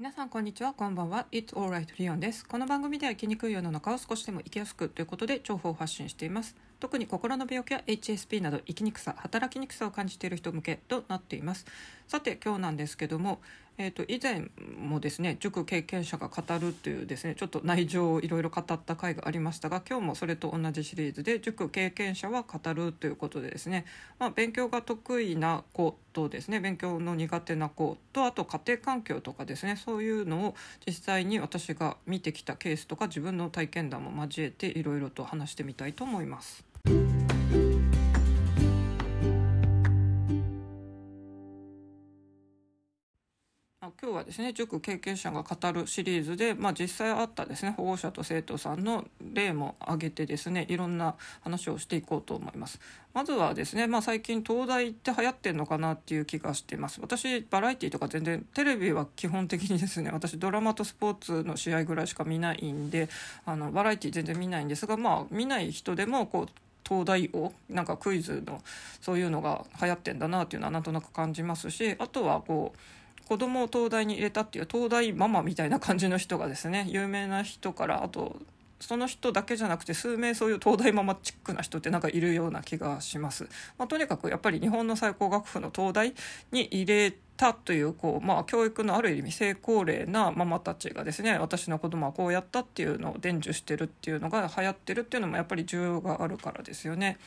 皆さんこんにちは。こんばんは。It's alright リオンです。この番組では生きにくい世の中を少しでも生きやすくということで情報を発信しています。特に心の病気や HSP など生きにくさ働きにくさを感じている人向けとなっていますさて今日なんですけどもえーと、以前もですね塾経験者が語るというですねちょっと内情をいろいろ語った回がありましたが今日もそれと同じシリーズで塾経験者は語るということでですね、まあ、勉強が得意な子とですね勉強の苦手な子とあと家庭環境とかですねそういうのを実際に私が見てきたケースとか自分の体験談も交えていろいろと話してみたいと思います。今日はですね塾経験者が語るシリーズで、まあ、実際あったですね保護者と生徒さんの例も挙げてですねいろんな話をしていこうと思います。まずはですね、まあ、最近東大って流行ってんのかなっていう気がしています私バラエティとか全然テレビは基本的にですね私ドラマとスポーツの試合ぐらいしか見ないんであのバラエティ全然見ないんですがまあ見ない人でもこう東大王なんかクイズのそういうのが流行ってんだなっていうのはなんとなく感じますしあとはこう子供を東大に入れたっていう東大ママみたいな感じの人がですね有名な人からあとその人だけじゃなくて数名そういう東大ママチックな人ってなんかいるような気がします。まあ、とにかくやっぱり日本の最高学府の東大に入れたというこう、まあ、教育のある意味成功例なママたちがですね私の子供はこうやったっていうのを伝授してるっていうのが流行ってるっていうのもやっぱり需要があるからですよね。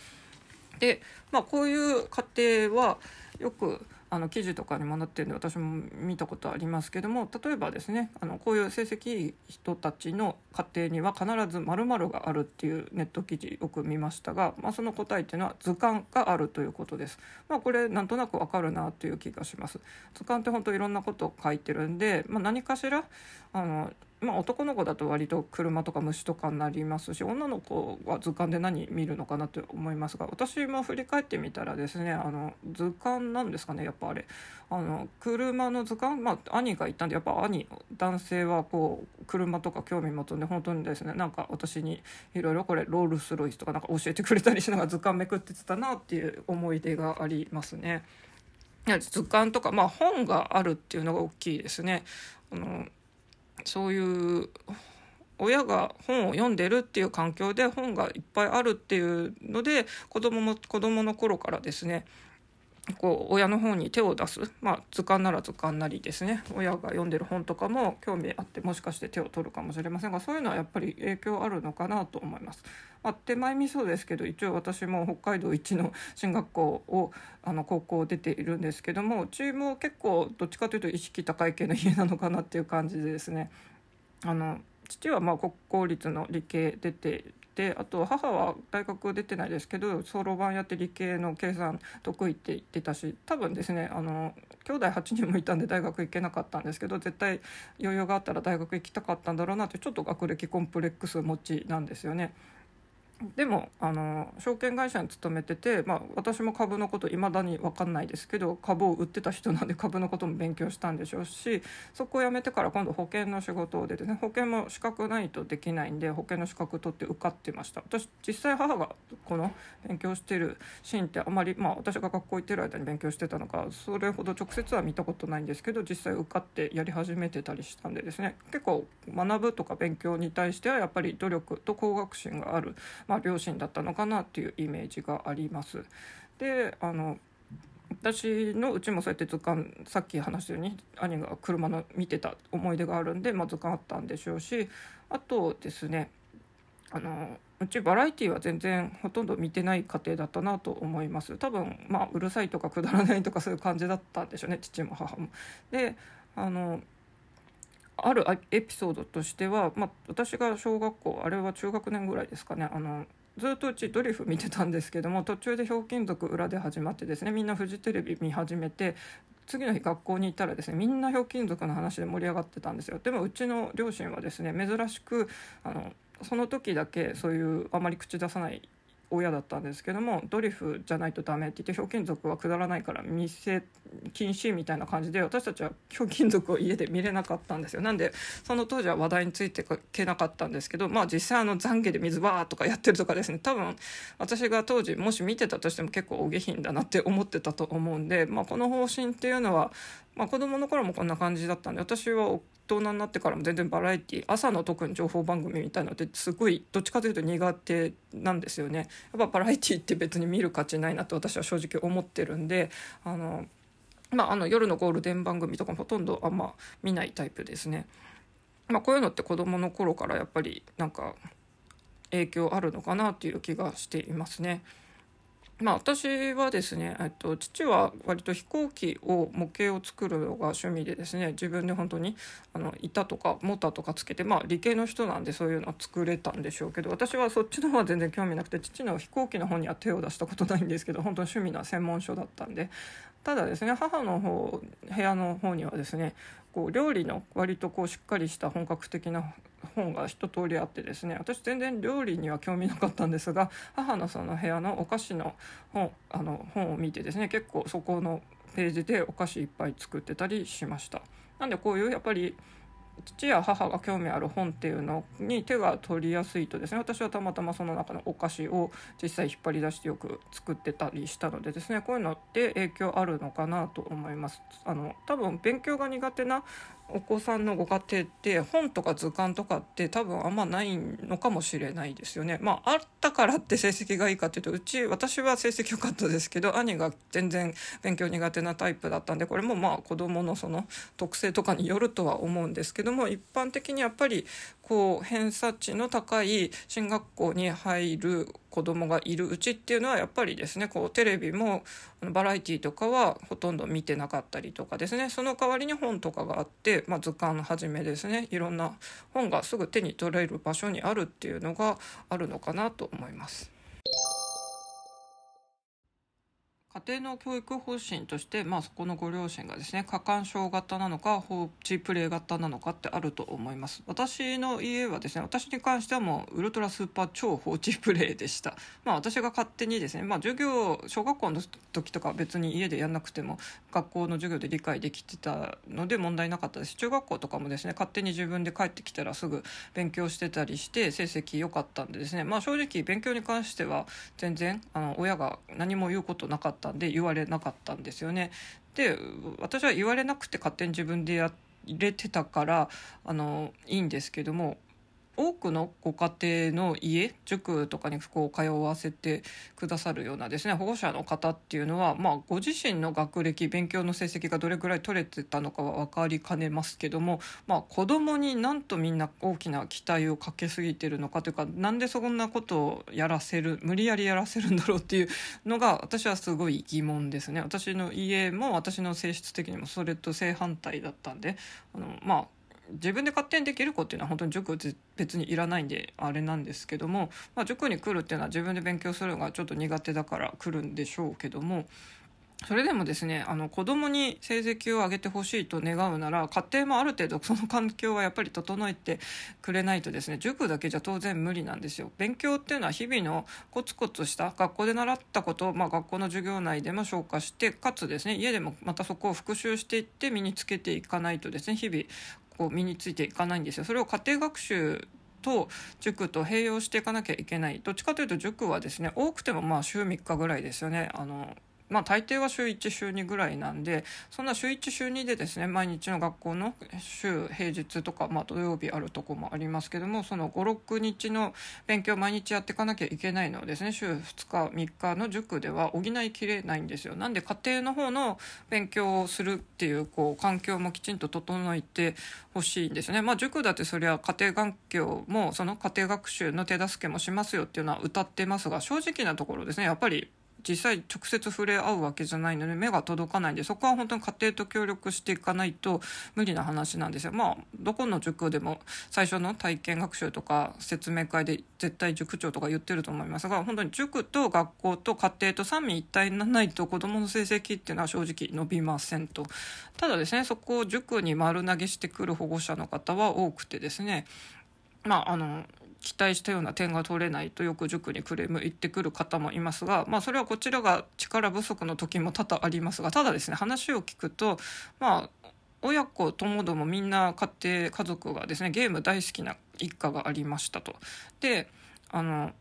で、まあ、こういう家庭はよくあの記事とかにもなってるんで私も見たことありますけども例えばですねあのこういう成績いい人たちの家庭には必ず〇〇があるっていうネット記事よく見ましたが、まあ、その答えっていうのは図鑑があるということです。まあ、これなんとなくわかるなという気がします。図鑑って本当いろんなことを書いてるんで、まあ、何かしらあのまあ、男の子だと割と車とか虫とかになりますし女の子は図鑑で何見るのかなと思いますが私も振り返ってみたらですねあの図鑑なんですかねやっぱあれあの車の図鑑、まあ、兄がいたんでやっぱ兄男性はこう車とか興味持つんで本当にですねなんか私にいろいろこれロールスロイスとかなんか教えてくれたりしながら図鑑めくってたなっていう思い出がありますね。図鑑とか、まあ、本があるっていうのが大きいですね。あのそういう親が本を読んでるっていう環境で本がいっぱいあるっていうので子供も子供の頃からですねこう親の方に手を出す、まあ、図鑑なら図鑑なりですね。親が読んでる本とかも興味あってもしかして手を取るかもしれませんがそういうのはやっぱり影響あるのかなと思います。まあ、手前味噌ですけど一応私も北海道一の進学校をあの高校出ているんですけどもうちも結構どっちかというと意識高い系の家なのかなっていう感じでですね。あの父はまあ国公立の理系出ててあと母は大学出てないですけどそろばんやって理系の計算得意って言ってたし多分ですねあの兄弟8人もいたんで大学行けなかったんですけど絶対余裕があったら大学行きたかったんだろうなってちょっと学歴コンプレックス持ちなんですよね。でもあの証券会社に勤めてて、まあ、私も株のこといまだに分かんないですけど株を売ってた人なんで株のことも勉強したんでしょうしそこを辞めてから今度保険の仕事でですね保険も資格ないとできないんで保険の資格取って受かってました私実際母がこの勉強してるシーンってあまり、まあ、私が学校行ってる間に勉強してたのかそれほど直接は見たことないんですけど実際受かってやり始めてたりしたんでですね結構学ぶとか勉強に対してはやっぱり努力と高学心がある。まあ、両親だったのかなっていうイメージがあります。であの私のうちもそうやって図鑑さっき話したように兄が車の見てた思い出があるんで、まあ、図鑑あったんでしょうしあとですねあのうちバラエティは全然ほとんど見てない家庭だったなと思います多分まあうるさいとかくだらないとかそういう感じだったんでしょうね父も母も。であのあるエピソードとしては、まあ、私が小学校あれは中学年ぐらいですかね。あのずっとうちドリフ見てたんですけども途中で「ひょうきん族」裏で始まってですねみんなフジテレビ見始めて次の日学校に行ったらですねみんなひょうきん族の話で盛り上がってたんですよ。でもうちの両親はですね珍しくあのその時だけそういうあまり口出さない親だったんですけどもドリフじゃないとダメって言ってひょうきん族はくだらないから見せ禁止みたいな感じで私たちは ひょうきん族を家で見れなかったんですよ。なんでその当時は話題についていけなかったんですけどまあ実際あの懺悔で水バーとかやってるとかですね。多分私が当時もし見てたとしても結構お下品だなって思ってたと思うんで、まあ、この方針っていうのはまあ、子供の頃もこんな感じだったんで私は大人になってからも全然バラエティ朝の特に情報番組みたいなのってすごいどっちかというと苦手なんですよね。やっぱバラエティって別に見る価値ないなって私は正直思ってるんであの、まあ、あの夜のゴールデン番組とかもほとんどあんま見ないタイプですね。まあ、こういうのって子供の頃からやっぱりなんか影響あるのかなっていう気がしていますね。まあ、私はですね、えっと、父は割と飛行機を模型を作るのが趣味でですね自分で本当にあの板とかモーターとかつけて、まあ、理系の人なんでそういうのは作れたんでしょうけど私はそっちの方は全然興味なくて父の飛行機の方には手を出したことないんですけど本当に趣味な専門書だったんで。ただですね母の方部屋の方にはですねこう料理の割とこうしっかりした本格的な本が一通りあってですね私全然料理には興味なかったんですが母のその部屋のお菓子の本あの本を見てですね結構そこのページでお菓子いっぱい作ってたりしました。なんでこういうやっぱり父や母が興味ある本っていうのに手が取りやすいとですね私はたまたまその中のお菓子を実際引っ張り出してよく作ってたりしたのでですねこういうのって影響あるのかなと思います。あの多分勉強が苦手なお子さんのご家庭って本とか図鑑とかって多分あんまないのかもしれないですよね。まああったからって成績がいいかっていうとうち私は成績良かったですけど兄が全然勉強苦手なタイプだったんでこれもまあ子どものその特性とかによるとは思うんですけども一般的にやっぱりこう偏差値の高い進学校に入る子供がいるうちっていうのはやっぱりですねこうテレビもバラエティーとかはほとんど見てなかったりとかですねその代わりに本とかがあって、まあ、図鑑はじめですねいろんな本がすぐ手に取れる場所にあるっていうのがあるのかなと思います。家庭の教育方針として、まあ、そこのご両親がですね過干渉型なのか放置プレイ型なのかってあると思います。私の家はですね私に関してはもうウルトラスーパー超放置プレイでした。まあ私が勝手にですね、まあ、授業小学校の時とか別に家でやんなくても学校の授業で理解できてたので問題なかったです。中学校とかもですね勝手に自分で帰ってきたらすぐ勉強してたりして成績良かったんでですねまあ正直勉強に関しては全然あの親が何も言うことなかったったんで言われなかったんですよね。で私は言われなくて勝手に自分でやれてたからあのいいんですけども多くのご家庭の家塾とかにこう通わせてくださるようなですね保護者の方っていうのは、まあ、ご自身の学歴勉強の成績がどれぐらい取れてたのかは分かりかねますけども、まあ、子供になんとみんな大きな期待をかけすぎてるのかというかなんでそんなことをやらせる無理やりやらせるんだろうっていうのが私はすごい疑問ですね。私の家も私の性質的にもそれと正反対だったんであのまあ自分で勝手にできる子っていうのは本当に塾別にいらないんであれなんですけども、まあ、塾に来るっていうのは自分で勉強するのがちょっと苦手だから来るんでしょうけどもそれでもですねあの子供に成績を上げてほしいと願うなら家庭もある程度その環境はやっぱり整えてくれないとですね塾だけじゃ当然無理なんですよ。勉強っていうのは日々のコツコツした学校で習ったことを、まあ、学校の授業内でも消化してかつですね家でもまたそこを復習していって身につけていかないとですね日々こう身についていかないんですよ。それを家庭学習と塾と併用していかなきゃいけないどっちかというと塾はですね多くてもまあ週3日ぐらいですよねあのまあ大抵は週1週2ぐらいなんでそんな週1週2でですね毎日の学校の週平日とか、まあ、土曜日あるとこもありますけどもその56日の勉強毎日やっていかなきゃいけないのをですね週2日3日の塾では補いきれないんですよ。なんで家庭の方の勉強をするっていうこう環境もきちんと整えてほしいんですね。まあ塾だってそれは家庭環境もその家庭学習の手助けもしますよっていうのは歌ってますが正直なところですねやっぱり実際直接触れ合うわけじゃないので目が届かないんでそこは本当に家庭と協力していかないと無理な話なんですよ。まあどこの塾でも最初の体験学習とか説明会で絶対塾長とか言ってると思いますが本当に塾と学校と家庭と三位一体にならないと子どもの成績っていうのは正直伸びませんと。ただですねそこを塾に丸投げしてくる保護者の方は多くてですねまああの期待したような点が取れないとよく塾にクレーム言ってくる方もいますが、まあ、それはこちらが力不足の時も多々ありますがただですね話を聞くとまあ親子ともどもみんな家庭家族がですねゲーム大好きな一家がありましたと。であの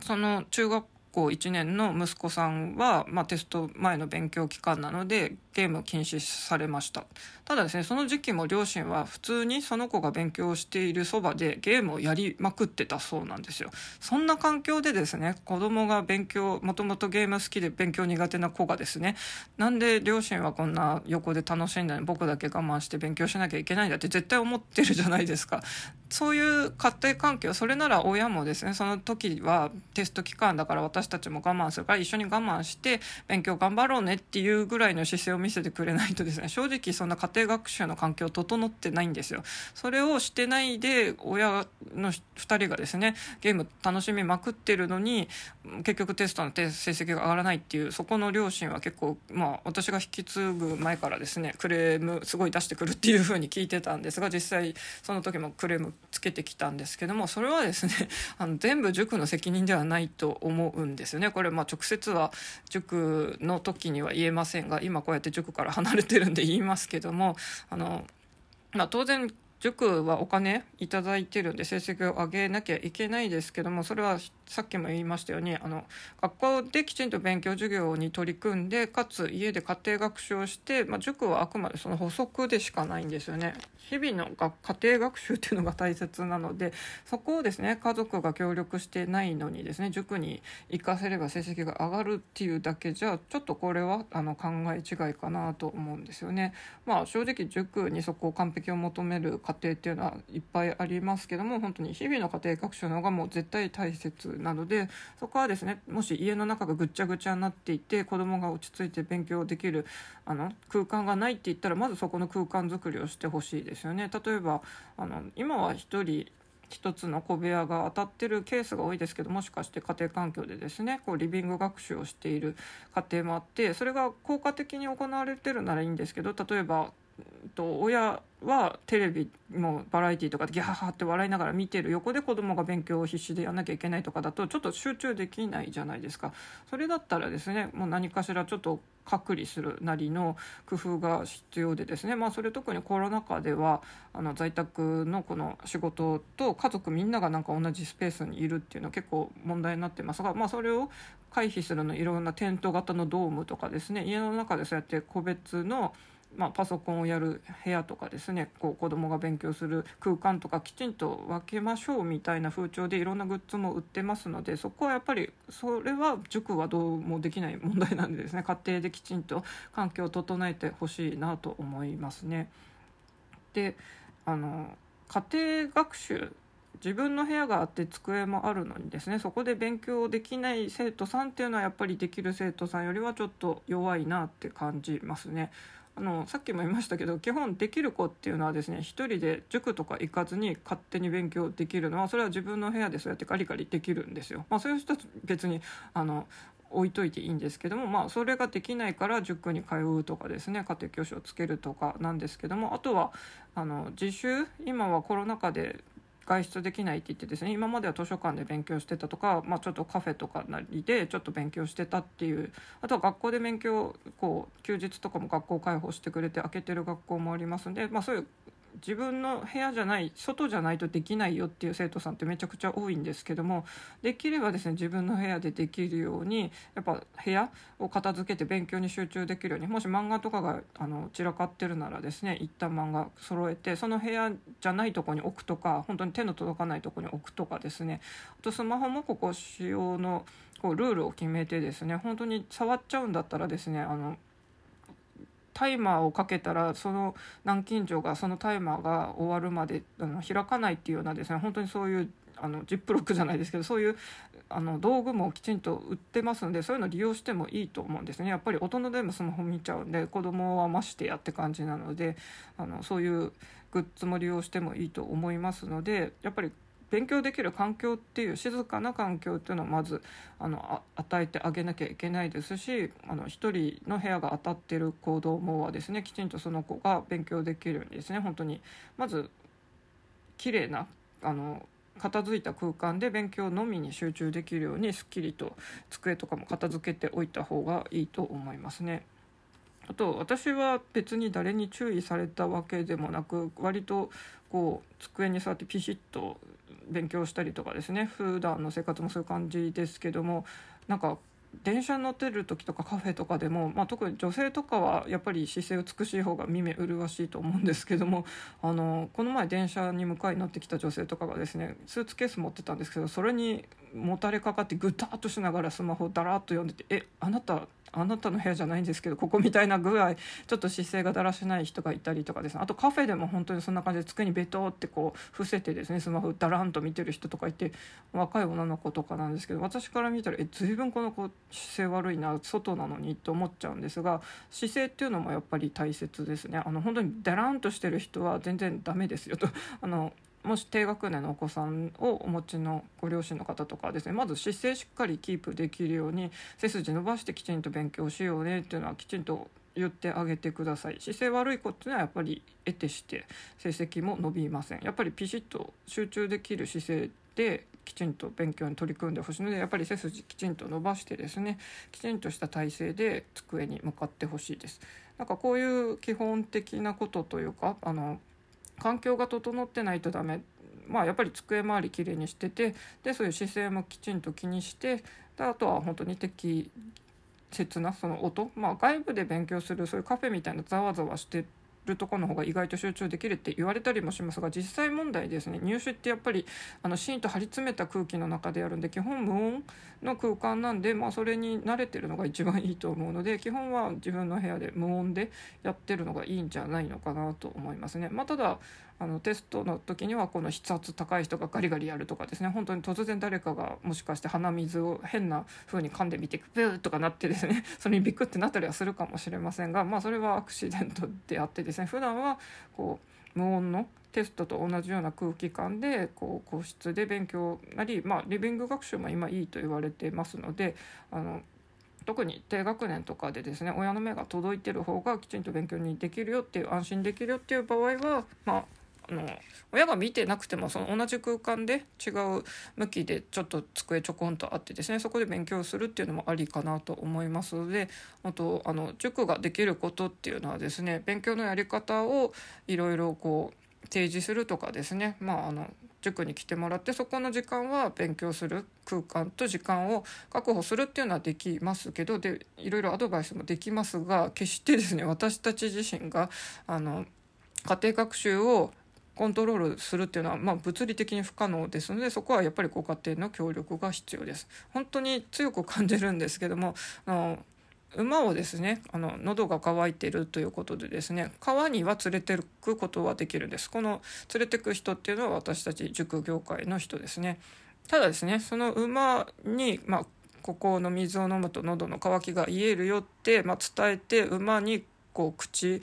その中学校1年の息子さんは、まあ、テスト前の勉強期間なのでゲーム禁止されました。ただですねその時期も両親は普通にその子が勉強しているそばでゲームをやりまくってたそうなんですよ。そんな環境でですね子供が勉強もともとゲーム好きで勉強苦手な子がですねなんで両親はこんな横で楽しんだのに僕だけ我慢して勉強しなきゃいけないんだって絶対思ってるじゃないですか。そういう家庭環境それなら親もですねその時はテスト期間だから私たちも我慢するから一緒に我慢して勉強頑張ろうねっていうぐらいの姿勢を見せてくれないとですね正直そんな家庭学習の環境整ってないんですよ。それをしてないで親の2人がですねゲーム楽しみまくってるのに結局テストの成績が上がらないっていうそこの両親は結構まあ私が引き継ぐ前からですねクレームすごい出してくるっていう風に聞いてたんですが実際その時もクレームつけてきたんですけどもそれはですね あの全部塾の責任ではないと思うんですよね。これまあ直接は塾の時には言えませんが今こうやって塾から離れてるんで言いますけどもあの、まあ、当然塾はお金いただいてるんで成績を上げなきゃいけないですけどもそれはさっきも言いましたようにあの学校できちんと勉強授業に取り組んでかつ家で家庭学習をして、まあ、塾はあくまでその補足でしかないんですよね日々の家庭学習っていうのが大切なのでそこをですね家族が協力してないのにですね塾に行かせれば成績が上がるっていうだけじゃちょっとこれはあの考え違いかなと思うんですよね。まあ、正直塾にそこを完璧を求める家庭っていうのはいっぱいありますけども本当に日々の家庭学習の方がもう絶対大切なのでそこはですねもし家の中がぐっちゃぐちゃになっていて子供が落ち着いて勉強できるあの空間がないって言ったらまずそこの空間づくりをしてほしいですよね。例えばあの今は1人1つの小部屋が当たってるケースが多いですけどもしかして家庭環境でですねこうリビング学習をしている家庭もあってそれが効果的に行われてるならいいんですけど例えばと親はテレビもバラエティーとかでギャハハって笑いながら見てる横で子供が勉強を必死でやんなきゃいけないとかだとちょっと集中できないじゃないですか。それだったらですねもう何かしらちょっと隔離するなりの工夫が必要でですね。まあそれ特にコロナ禍ではあの在宅のこの仕事と家族みんながなんか同じスペースにいるっていうのは結構問題になってますがまあそれを回避するのいろんなテント型のドームとかですね家の中でそうやって個別のまあ、パソコンをやる部屋とかですねこう子どもが勉強する空間とかきちんと分けましょうみたいな風潮でいろんなグッズも売ってますのでそこはやっぱりそれは塾はどうもできない問題なんでですね 家庭できちんと環境を整えてほしいなと思いますね。であの家庭学習自分の部屋があって机もあるのにですねそこで勉強できない生徒さんっていうのはやっぱりできる生徒さんよりはちょっと弱いなって感じますね。あのさっきも言いましたけど基本できる子っていうのはですね一人で塾とか行かずに勝手に勉強できるのはそれは自分の部屋でそうやってカリカリできるんですよ。まあ、そういう人は別にあの置いといていいんですけども、まあ、それができないから塾に通うとかですね家庭教師をつけるとかなんですけどもあとはあの自習今はコロナ禍で外出できないって言ってですね今までは図書館で勉強してたとか、まあ、ちょっとカフェとかなりでちょっと勉強してたっていうあとは学校で勉強こう休日とかも学校開放してくれて開けてる学校もありますんで、まあ、そういう自分の部屋じゃない外じゃないとできないよっていう生徒さんってめちゃくちゃ多いんですけどもできればですね自分の部屋でできるようにやっぱ部屋を片付けて勉強に集中できるようにもし漫画とかがあの散らかってるならですね一旦漫画揃えてその部屋じゃないとこに置くとか本当に手の届かないとこに置くとかですねあとスマホもここ使用のこうルールを決めてですね本当に触っちゃうんだったらですねあのタイマーをかけたらその南京錠がそのタイマーが終わるまであの開かないっていうようなですね本当にそういうあのジップロックじゃないですけどそういうあの道具もきちんと売ってますのでそういうの利用してもいいと思うんですね。やっぱり大人でもスマホ見ちゃうんで子供はましてやって感じなのであのそういうグッズも利用してもいいと思いますのでやっぱり勉強できる環境っていう静かな環境っていうのをまずあの与えてあげなきゃいけないですしあの1人の部屋が当たってる子どもはですねきちんとその子が勉強できるようにですね本当にまず綺麗なあな片付いた空間で勉強のみに集中できるようにすっきりと机とかも片付けておいた方がいいと思いますね。あと私は別に誰に注意されたわけでもなく割とこう机に座ってピシッと勉強したりとかですね。普段の生活もそういう感じですけどもなんか電車に乗ってる時とかカフェとかでも、まあ、特に女性とかはやっぱり姿勢美しい方が見目麗しいと思うんですけどもあのこの前電車に迎えに乗ってきた女性とかがですねスーツケース持ってたんですけどそれにもたれかかってぐたっとしながらスマホをだらっと読んでて「えあなたあなたの部屋じゃないんですけどここみたいな具合ちょっと姿勢がだらしない人がいたりとかですね。あとカフェでも本当にそんな感じで机にベトってこう伏せてですねスマホだらんと見てる人とかいて若い女の子とかなんですけど私から見たらえ随分この子姿勢悪いな外なのにと思っちゃうんですが姿勢っていうのもやっぱり大切ですね。あの本当にだらんとしてる人は全然ダメですよと。あのもし低学年のお子さんをお持ちのご両親の方とかですねまず姿勢しっかりキープできるように背筋伸ばしてきちんと勉強しようねっていうのはきちんと言ってあげてください。姿勢悪い子っていうのはやっぱり得てして成績も伸びません。やっぱりピシッと集中できる姿勢できちんと勉強に取り組んでほしいのでやっぱり背筋きちんと伸ばしてですねきちんとした体勢で机に向かってほしいです。なんかこういう基本的なことというかあの環境が整ってないとダメまあやっぱり机周りきれいにしててでそういう姿勢もきちんと気にしてであとは本当に適切なその音、まあ、外部で勉強するそういうカフェみたいなざわざわしてるとこの方が意外と集中できるって言われたりもしますが実際問題ですね入試ってやっぱりあのシーンと張り詰めた空気の中でやるんで基本無音の空間なんで、まあ、それに慣れてるのが一番いいと思うので基本は自分の部屋で無音でやってるのがいいんじゃないのかなと思いますね。まあ、ただあのテストの時にはこの筆圧高い人がガリガリやるとかですね。本当に突然誰かがもしかして鼻水を変な風に噛んでみてブーとかなってですね。それにビクってなったりはするかもしれませんがまあそれはアクシデントであってですね。普段はこう無音のテストと同じような空気感でこう個室で勉強なり、まあ、リビング学習も今いいと言われてますのであの特に低学年とかでですね親の目が届いてる方がきちんと勉強にできるよっていう安心できるよっていう場合はまあの親が見てなくてもその同じ空間で違う向きでちょっと机ちょこんとあってですねそこで勉強するっていうのもありかなと思います。のであとあの塾ができることっていうのはですね勉強のやり方をいろいろこう提示するとかですね。まああの塾に来てもらってそこの時間は勉強する空間と時間を確保するっていうのはできますけどでいろいろアドバイスもできますが決してですね私たち自身があの家庭学習をコントロールするっていうのは、まあ、物理的に不可能ですのでそこはやっぱりご家庭の協力が必要です。本当に強く感じるんですけどもあの馬をですねあの喉が渇いてるということでですね川には連れてくことはできるんですこの連れてく人っていうのは私たち塾業界の人ですねただですねその馬に、まあ、ここの水を飲むと喉の渇きが癒えるよって、まあ、伝えて馬にこう口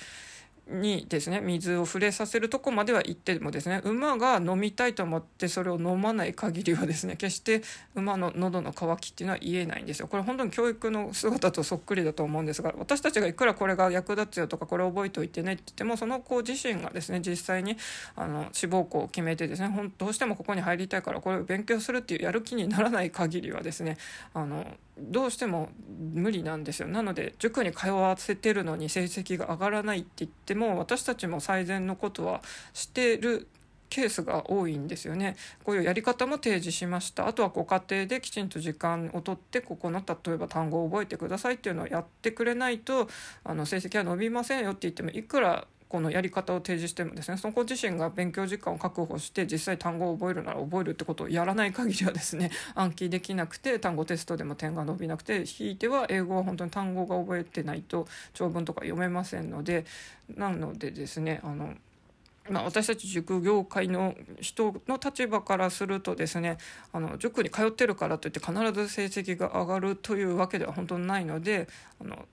にですね水を触れさせるとこまでは行ってもですね馬が飲みたいと思ってそれを飲まない限りはですね決して馬の喉の渇きっていうのは言えないんですよ。これ本当に教育の姿とそっくりだと思うんですが私たちがいくらこれが役立つよとかこれ覚えておいてねって言ってもその子自身がですね実際にあの志望校を決めてですねどうしてもここに入りたいからこれを勉強するっていうやる気にならない限りはですねあのどうしても無理なんですよ。なので塾に通わせてるのに成績が上がらないって言っても私たちも最善のことはしてるケースが多いんですよね。こういうやり方も提示しました。あとはご家庭できちんと時間をとってここの例えば単語を覚えてくださいっていうのをやってくれないとあの成績は伸びませんよって言ってもいくらこのやり方を提示してもですね。その子自身が勉強時間を確保して実際単語を覚えるなら覚えるってことをやらない限りはですね 暗記できなくて単語テストでも点が伸びなくてひいては英語は本当に単語が覚えてないと長文とか読めませんのでなのでですねあのまあ、私たち塾業界の人の立場からするとですねあの塾に通ってるからといって必ず成績が上がるというわけでは本当にないのであの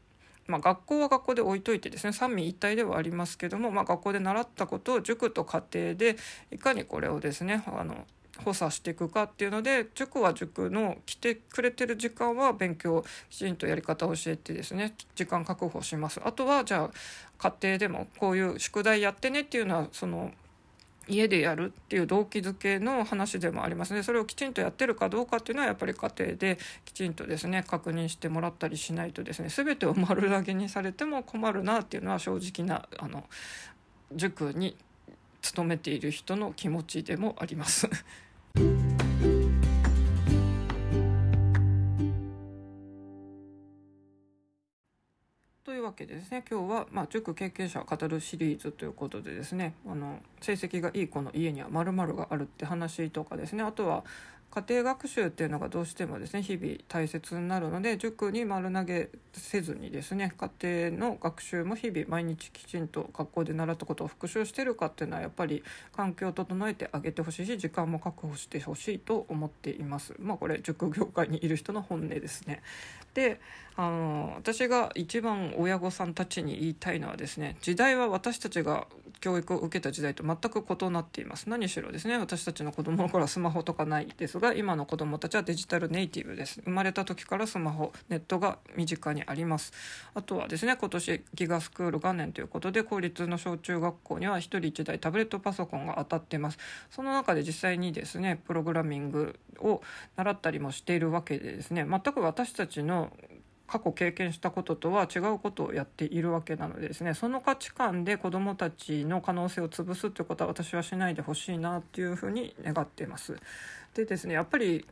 まあ、学校は学校で置いといてですね三位一体ではありますけども、まあ、学校で習ったことを塾と家庭でいかにこれをですねあの補佐していくかっていうので塾は塾の来てくれてる時間は勉強きちんとやり方を教えてですね時間確保します。あとはじゃあ家庭でもこういう宿題やってねっていうのはその家でやるっていう動機づけの話でもありますね。それをきちんとやってるかどうかっていうのはやっぱり家庭できちんとですね確認してもらったりしないとですね全てを丸投げにされても困るなっていうのは正直なあの塾に勤めている人の気持ちでもあります。けですね今日は、まあ、塾経験者を語るシリーズということでですねあの成績がいい子の家には〇〇があるって話とかですねあとは家庭学習っていうのがどうしてもですね日々大切になるので塾に丸投げせずにですね家庭の学習も日々毎日きちんと学校で習ったことを復習してるかっていうのはやっぱり環境を整えてあげてほしいし時間も確保してほしいと思っています。まあこれ塾業界にいる人の本音ですね。であの私が一番親御さんたちに言いたいのはですね時代は私たちが教育を受けた時代と全く異なっています。何しろですね私たちの子供の頃はスマホとかないですが今の子供たちはデジタルネイティブです。生まれた時からスマホネットが身近にあります。あとはですね今年ギガスクール元年ということで公立の小中学校には1人1台タブレットパソコンが当たってます。その中で実際にですねプログラミングを習ったりもしているわけでですね全く私たちの過去経験したこととは違うことをやっているわけなのでですねその価値観で子どもたちの可能性を潰すってことは私はしないでほしいなっていうふうに願っています。でですねやっぱり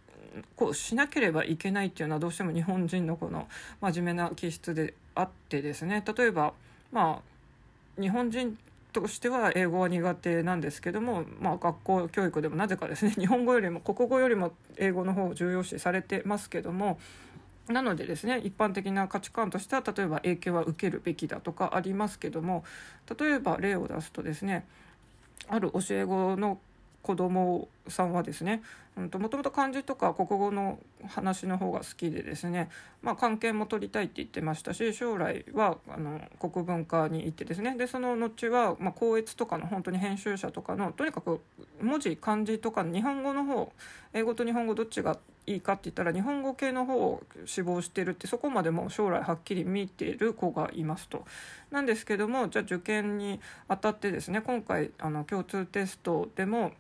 こうしなければいけないっていうのはどうしても日本人のこの真面目な気質であってですね例えばまあ日本人としては英語は苦手なんですけども、まあ、学校教育でもなぜかですね日本語よりも国語よりも英語の方を重要視されてますけどもなのでですね一般的な価値観としては例えば影響は受けるべきだとかありますけども例えば例を出すとですねある教え子の子供さんはですねもともと漢字とか国語の話の方が好きでですね、まあ、関係も取りたいって言ってましたし将来はあの国文化に行ってですねでその後は、まあ、校閲とかの本当に編集者とかのとにかく文字漢字とか日本語の方英語と日本語どっちがいいかって言ったら日本語系の方を志望してるってそこまでも将来はっきり見てる子がいますと。なんですけどもじゃあ受験にあたってですね今回あの共通テストでも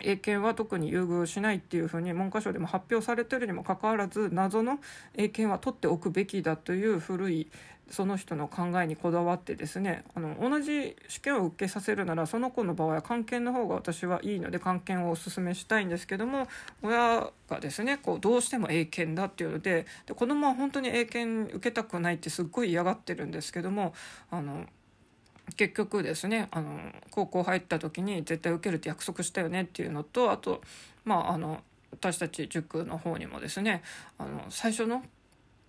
英検は特に優遇しないっていうふうに文科省でも発表されてるにもかかわらず謎の英検は取っておくべきだという古いその人の考えにこだわってですねあの同じ試験を受けさせるならその子の場合は漢検の方が私はいいので漢検をおすすめしたいんですけども親がですねこうどうしても英検だっていうのでで子供は本当に英検受けたくないってすっごい嫌がってるんですけどもあの結局ですねあの高校入った時に絶対受けるって約束したよねっていうのとあとまああの私たち塾の方にもですねあの最初の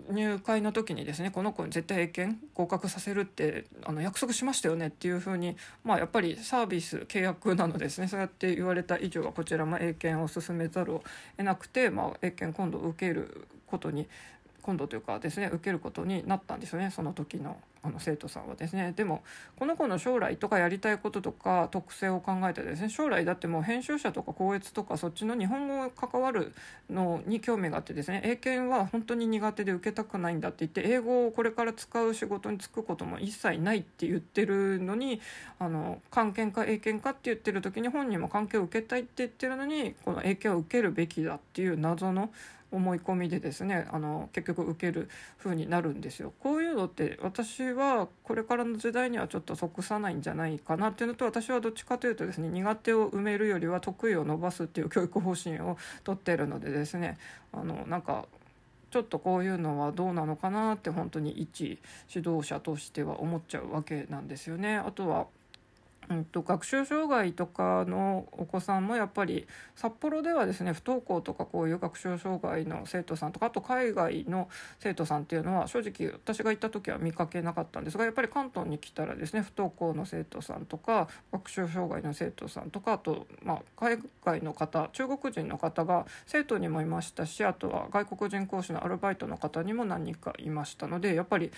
入会の時にですねこの子に絶対英検合格させるってあの約束しましたよねっていうふうにまあやっぱりサービス契約なのですね。そうやって言われた以上はこちらも英検を進めざるを得なくて、まあ、英検今度受けることに今度というかですね受けることになったんですよねその時のあの生徒さんはですね。でもこの子の将来とかやりたいこととか特性を考えてですね将来だってもう編集者とか校閲とかそっちの日本語が関わるのに興味があってですね英検は本当に苦手で受けたくないんだって言って英語をこれから使う仕事に就くことも一切ないって言ってるのにあの関係か英検かって言ってる時に本人も関係を受けたいって言ってるのにこの英検を受けるべきだっていう謎の思い込みでですねあの結局受ける風になるんですよ。こういうのって私はこれからの時代にはちょっと即さないんじゃないかなっていうのと私はどっちかというとですね苦手を埋めるよりは得意を伸ばすっていう教育方針をとってるのでですねあのなんかちょっとこういうのはどうなのかなって本当に一指導者としては思っちゃうわけなんですよね。あとはうんと、学習障害とかのお子さんもやっぱり札幌ではですね不登校とかこういう学習障害の生徒さんとかあと海外の生徒さんっていうのは正直私が行った時は見かけなかったんですがやっぱり関東に来たらですね不登校の生徒さんとか学習障害の生徒さんとかあと、まあ、海外の方中国人の方が生徒にもいましたしあとは外国人講師のアルバイトの方にも何人かいましたのでやっぱり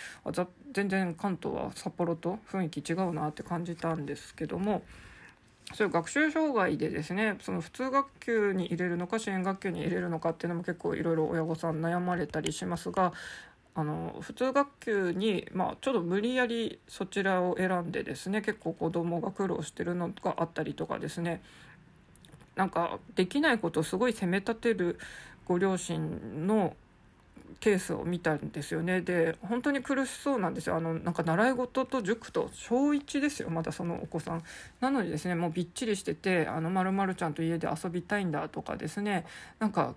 全然関東は札幌と雰囲気違うなって感じたんですけどもそういう学習障害でですねその普通学級に入れるのか支援学級に入れるのかっていうのも結構いろいろ親御さん悩まれたりしますがあの普通学級に、まあ、ちょっと無理やりそちらを選んでですね結構子どもが苦労してるのがあったりとかですねなんかできないことをすごい責め立てるご両親のケースを見たんですよね。で本当に苦しそうなんですよ。あのなんか習い事と塾と小1ですよ。まだそのお子さん。なのにですねもうびっちりしてて「あのまるちゃんと家で遊びたいんだ」とかですね。なんか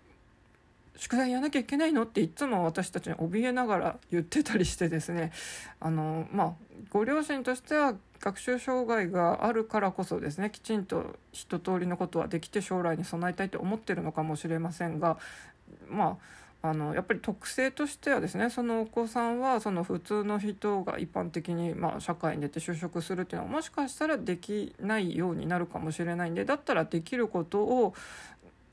宿題やらなきゃいけないのっていつも私たちに怯えながら言ってたりしてですね。あのまあご両親としては学習障害があるからこそですねきちんと一通りのことはできて将来に備えたいと思ってるのかもしれませんがまああのやっぱり特性としてはですねそのお子さんはその普通の人が一般的に、まあ、社会に出て就職するっていうのはもしかしたらできないようになるかもしれないんでだったらできることを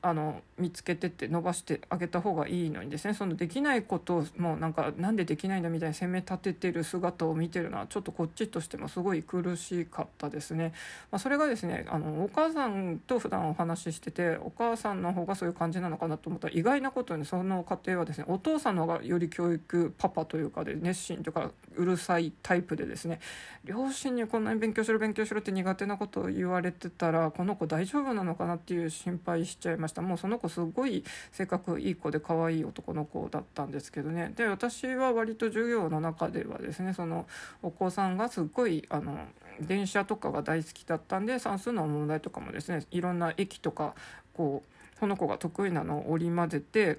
あの見つけてって伸ばしてあげた方がいいのにですねそのできないことをもうなんかなんでできないんだみたいに責め立ててる姿を見てるのはちょっとこっちとしてもすごい苦しかったですね。まあ、それがですねあのお母さんと普段お話ししててお母さんの方がそういう感じなのかなと思ったら意外なことにその家庭はですねお父さんの方がより教育パパというかで熱心というかうるさいタイプでですね両親にこんなに勉強しろ勉強しろって苦手なことを言われてたらこの子大丈夫なのかなっていう心配しちゃいましたもうその子すごい性格いい子で可愛い男の子だったんですけどねで私は割と授業の中ではですねそのお子さんがすっごいあの電車とかが大好きだったんで算数の問題とかもですねいろんな駅とかこうその子が得意なのを織り交ぜて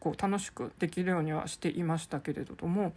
こう楽しくできるようにはしていましたけれども。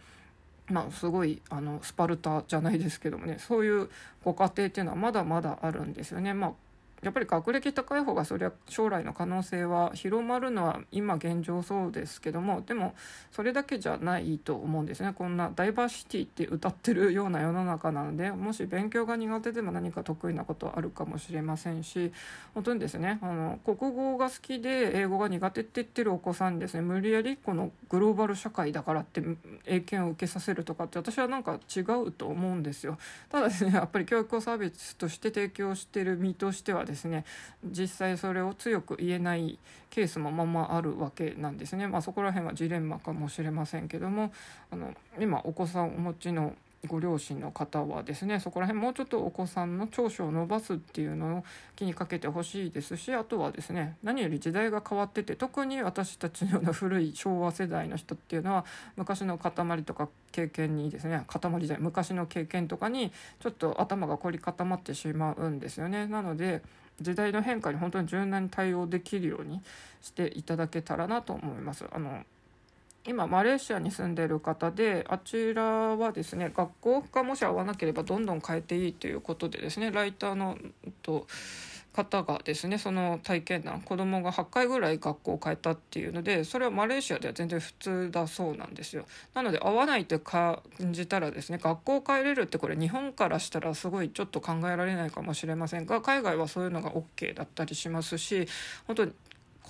まあ、すごいあのスパルタじゃないですけどもねそういうご家庭っていうのはまだまだあるんですよね。まあやっぱり学歴高い方がそりゃ将来の可能性は広まるのは今現状そうですけどもでもそれだけじゃないと思うんですねこんなダイバーシティって歌ってるような世の中なのでもし勉強が苦手でも何か得意なことあるかもしれませんし本当にですねあの国語が好きで英語が苦手って言ってるお子さんにですね無理やりこのグローバル社会だからって英検を受けさせるとかって私はなんか違うと思うんですよ。ただですねやっぱり教育サービスとして提供してる身としてはですね。実際それを強く言えないケースもままあるわけなんですね、まあ、そこら辺はジレンマかもしれませんけどもあの今お子さんお持ちのご両親の方はですねそこら辺もうちょっとお子さんの長所を伸ばすっていうのを気にかけてほしいですしあとはですね何より時代が変わってて特に私たちのような古い昭和世代の人っていうのは昔の塊とか経験にですね塊じゃない昔の経験とかにちょっと頭が凝り固まってしまうんですよね。なので時代の変化に本当に柔軟に対応できるようにしていただけたらなと思います。あの今マレーシアに住んでる方であちらはですね学校がもし合わなければどんどん変えていいということでですねライターのと方がですねその体験談子供が8回ぐらい学校を変えたっていうのでそれはマレーシアでは全然普通だそうなんですよ。なので合わないって感じたらですね学校を変えれるってこれ日本からしたらすごいちょっと考えられないかもしれませんが海外はそういうのが OK だったりしますし本当に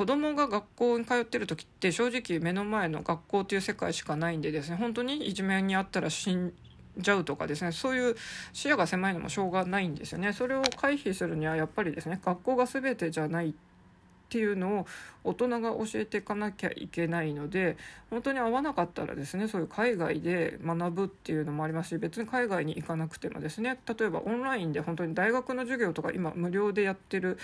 子供が学校に通ってる時って正直目の前の学校という世界しかないんでですね本当にいじめにあったら死んじゃうとかですねそういう視野が狭いのもしょうがないんですよね。それを回避するにはやっぱりですね学校が全てじゃないっていうのを大人が教えていかなきゃいけないので本当に合わなかったらですねそういう海外で学ぶっていうのもありますし別に海外に行かなくてもですね例えばオンラインで本当に大学の授業とか今無料でやってる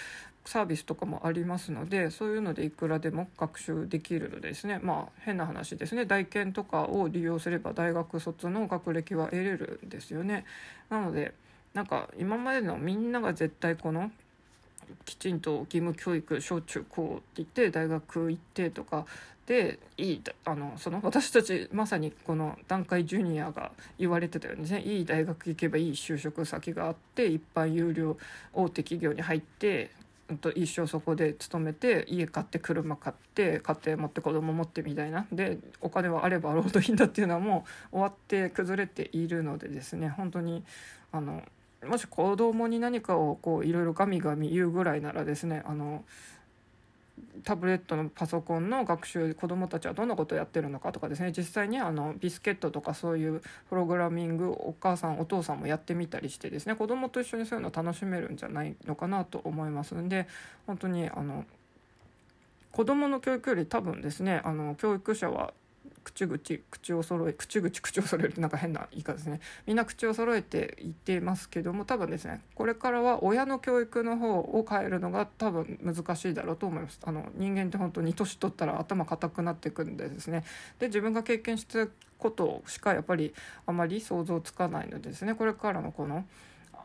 サービスとかもありますのでそういうのでいくらでも学習できるのでですねまあ変な話ですね大研とかを利用すれば大学卒の学歴は得れるんですよね。なのでなんか今までのみんなが絶対このきちんと義務教育小中高って言って大学行ってとかでいいあのその私たちまさにこの段階ジュニアが言われてたようにねいい大学行けばいい就職先があって一般有料大手企業に入って一生そこで勤めて家買って車買って家庭持って子供持ってみたいなでお金はあれば労働品だっていうのはもう終わって崩れているのでですね本当にあのもし子供に何かをこういろいろガミガミ言うぐらいならですねあのタブレットのパソコンの学習子どもたちはどんなことをやってるのかとかですね。実際にあのビスケットとかそういうプログラミングお母さんお父さんもやってみたりしてですね。子どもと一緒にそういうの楽しめるんじゃないのかなと思いますんで本当にあの子どもの教育より多分ですねあの教育者は口々口を揃え口々口を揃えるってなんか変な言い方ですね。みんな口を揃えて言っていますけども多分ですねこれからは親の教育の方を変えるのが多分難しいだろうと思います。あの人間って本当に年取ったら頭固くなっていくんでですね。で自分が経験したことしかやっぱりあまり想像つかないのでですね。これからのこの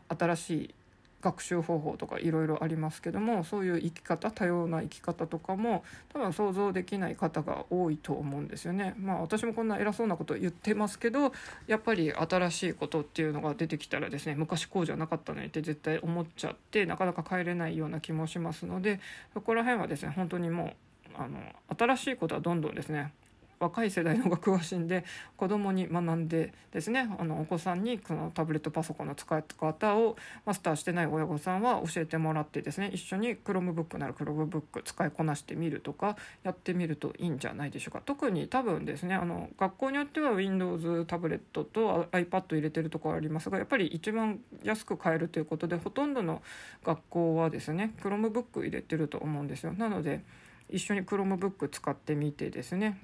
新しい学習方法とかいろいろありますけどもそういう生き方多様な生き方とかも多分想像できない方が多いと思うんですよね。まあ私もこんな偉そうなこと言ってますけどやっぱり新しいことっていうのが出てきたらですね昔こうじゃなかったのにって絶対思っちゃってなかなか帰れないような気もしますのでそこら辺はですね本当にもうあの新しいことはどんどんですね若い世代の方が詳しいんで子供に学んでですねあのお子さんにそのタブレットパソコンの使い方をマスターしてない親御さんは教えてもらってですね一緒に Chromebook なら Chromebook 使いこなしてみるとかやってみるといいんじゃないでしょうか。特に多分ですねあの学校によっては Windows タブレットと iPad 入れてるところありますがやっぱり一番安く買えるということでほとんどの学校はですね Chromebook 入れてると思うんですよ。なので一緒に Chromebook 使ってみてですね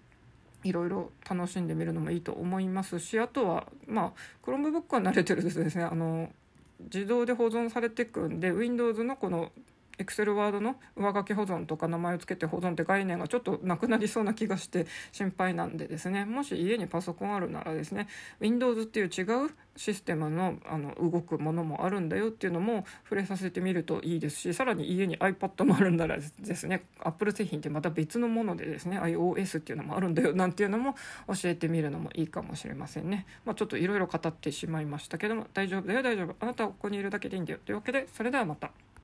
いろいろ楽しんでみるのもいいと思いますしあとはまあ Chromebook は慣れてるとですね。あの自動で保存されていくんで Windows のこの Excel ワードの上書き保存とか名前を付けて保存って概念がちょっとなくなりそうな気がして心配なんでですねもし家にパソコンあるならですね Windows っていう違うシステムのあの動くものもあるんだよっていうのも触れさせてみるといいですしさらに家に iPad もあるんならですね Apple 製品ってまた別のものでですね iOS っていうのもあるんだよなんていうのも教えてみるのもいいかもしれませんね。まあ、ちょっといろいろ語ってしまいましたけども大丈夫だよ大丈夫あなたはここにいるだけでいいんだよというわけでそれではまた。